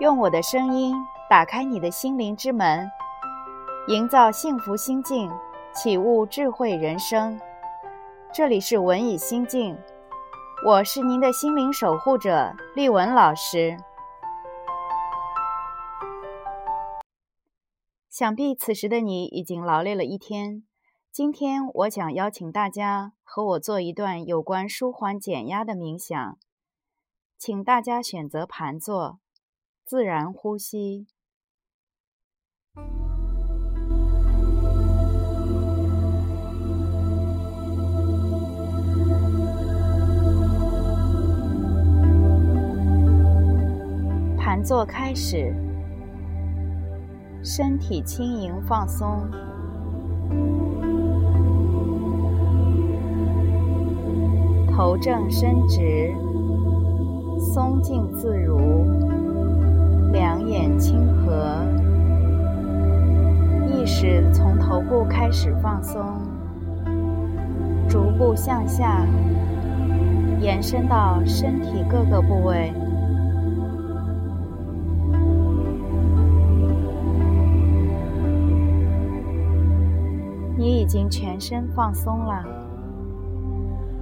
用我的声音打开你的心灵之门，营造幸福心境，启悟智慧人生。这里是文以心境，我是您的心灵守护者丽文老师。想必此时的你已经劳累了一天，今天我想邀请大家和我做一段有关舒缓减压的冥想，请大家选择盘坐。自然呼吸，盘坐开始，身体轻盈放松，头正伸直，松静自如。两眼轻合，意识从头部开始放松，逐步向下延伸到身体各个部位。你已经全身放松了，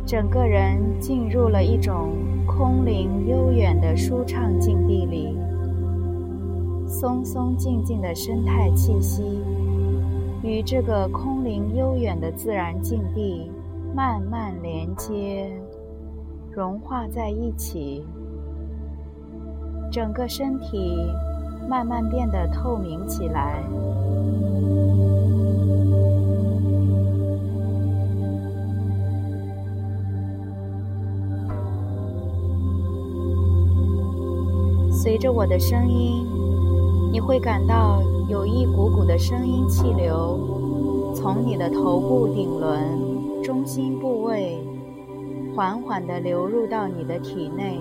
整个人进入了一种空灵悠远的舒畅境地里。松松静静的生态气息，与这个空灵悠远的自然境地慢慢连接、融化在一起，整个身体慢慢变得透明起来。随着我的声音。你会感到有一股股的声音气流，从你的头部顶轮中心部位缓缓地流入到你的体内，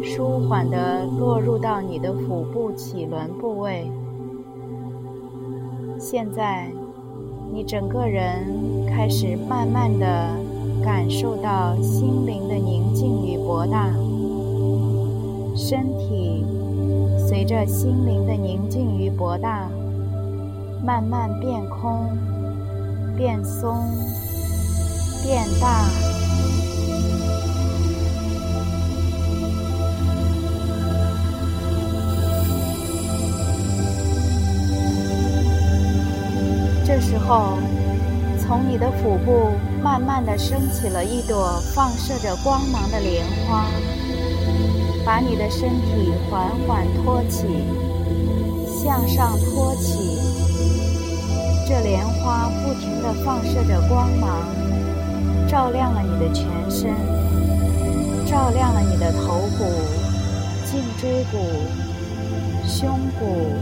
舒缓地落入到你的腹部脐轮部位。现在，你整个人开始慢慢地感受到心灵的宁静与博大，身体。随着心灵的宁静与博大，慢慢变空、变松、变大。这时候，从你的腹部慢慢的升起了一朵放射着光芒的莲花。把你的身体缓缓托起，向上托起。这莲花不停地放射着光芒，照亮了你的全身，照亮了你的头骨、颈椎骨、胸骨，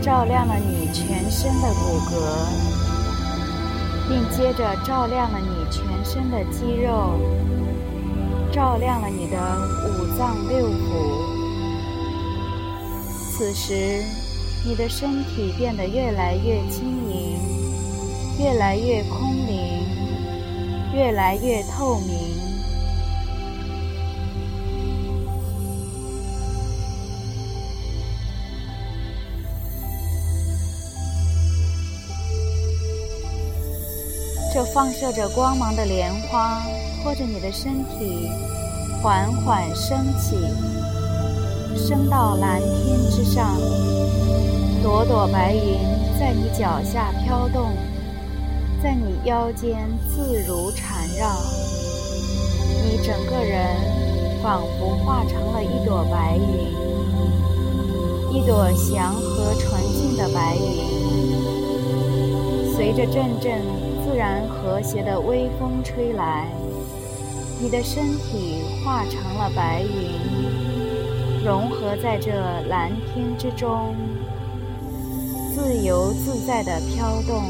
照亮了你全身的骨骼，并接着照亮了你全身的肌肉。照亮了你的五脏六腑。此时，你的身体变得越来越轻盈，越来越空灵，越来越透明。这放射着光芒的莲花。拖着你的身体缓缓升起，升到蓝天之上。朵朵白云在你脚下飘动，在你腰间自如缠绕。你整个人仿佛化成了一朵白云，一朵祥和纯净的白云。随着阵阵自然和谐的微风吹来。你的身体化成了白云，融合在这蓝天之中，自由自在地飘动。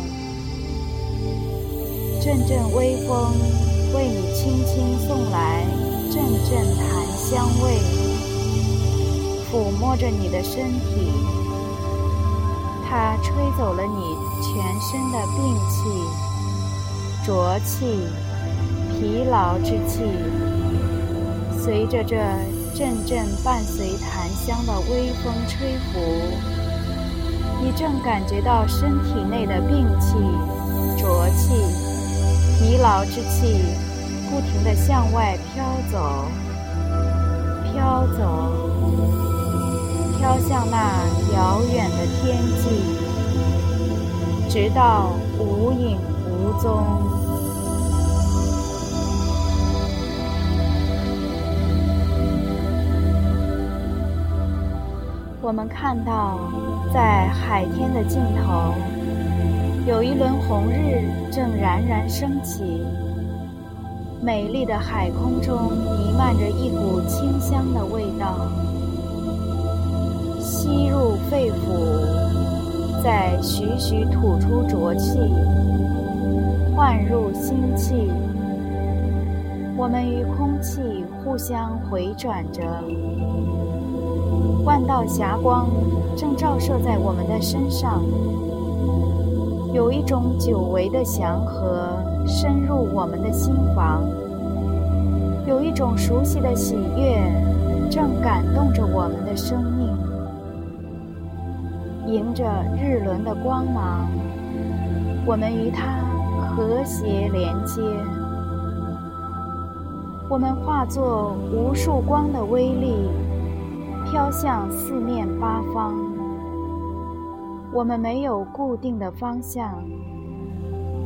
阵阵微风为你轻轻送来阵阵檀香味，抚摸着你的身体，它吹走了你全身的病气、浊气。疲劳之气，随着这阵阵伴随檀香的微风吹拂，你正感觉到身体内的病气、浊气、疲劳之气不停地向外飘走、飘走，飘向那遥远的天际，直到无影无踪。我们看到，在海天的尽头，有一轮红日正冉冉升起。美丽的海空中弥漫着一股清香的味道，吸入肺腑，再徐徐吐出浊气，灌入心气。我们与空气互相回转着。万道霞光正照射在我们的身上，有一种久违的祥和深入我们的心房，有一种熟悉的喜悦正感动着我们的生命。迎着日轮的光芒，我们与它和谐连接，我们化作无数光的威力。飘向四面八方，我们没有固定的方向，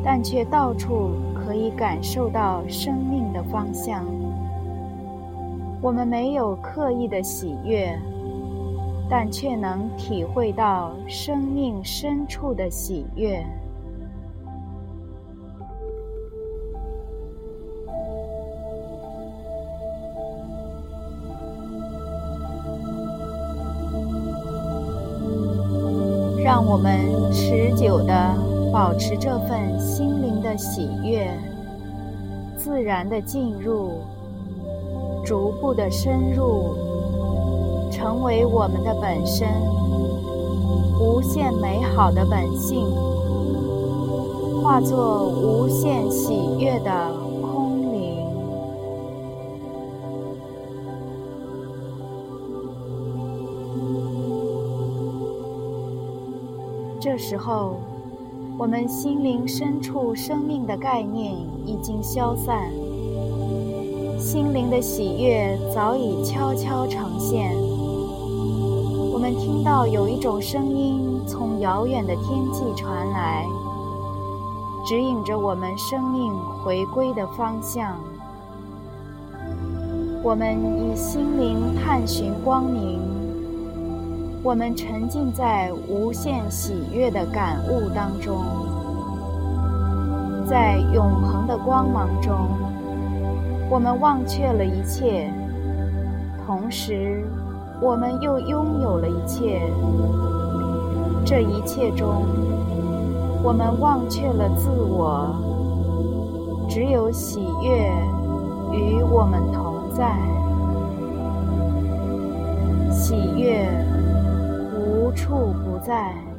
但却到处可以感受到生命的方向。我们没有刻意的喜悦，但却能体会到生命深处的喜悦。让我们持久地保持这份心灵的喜悦，自然地进入，逐步地深入，成为我们的本身，无限美好的本性，化作无限喜悦的。这时候，我们心灵深处生命的概念已经消散，心灵的喜悦早已悄悄呈现。我们听到有一种声音从遥远的天际传来，指引着我们生命回归的方向。我们以心灵探寻光明。我们沉浸在无限喜悦的感悟当中，在永恒的光芒中，我们忘却了一切，同时，我们又拥有了一切。这一切中，我们忘却了自我，只有喜悦与我们同在，喜悦。处不在。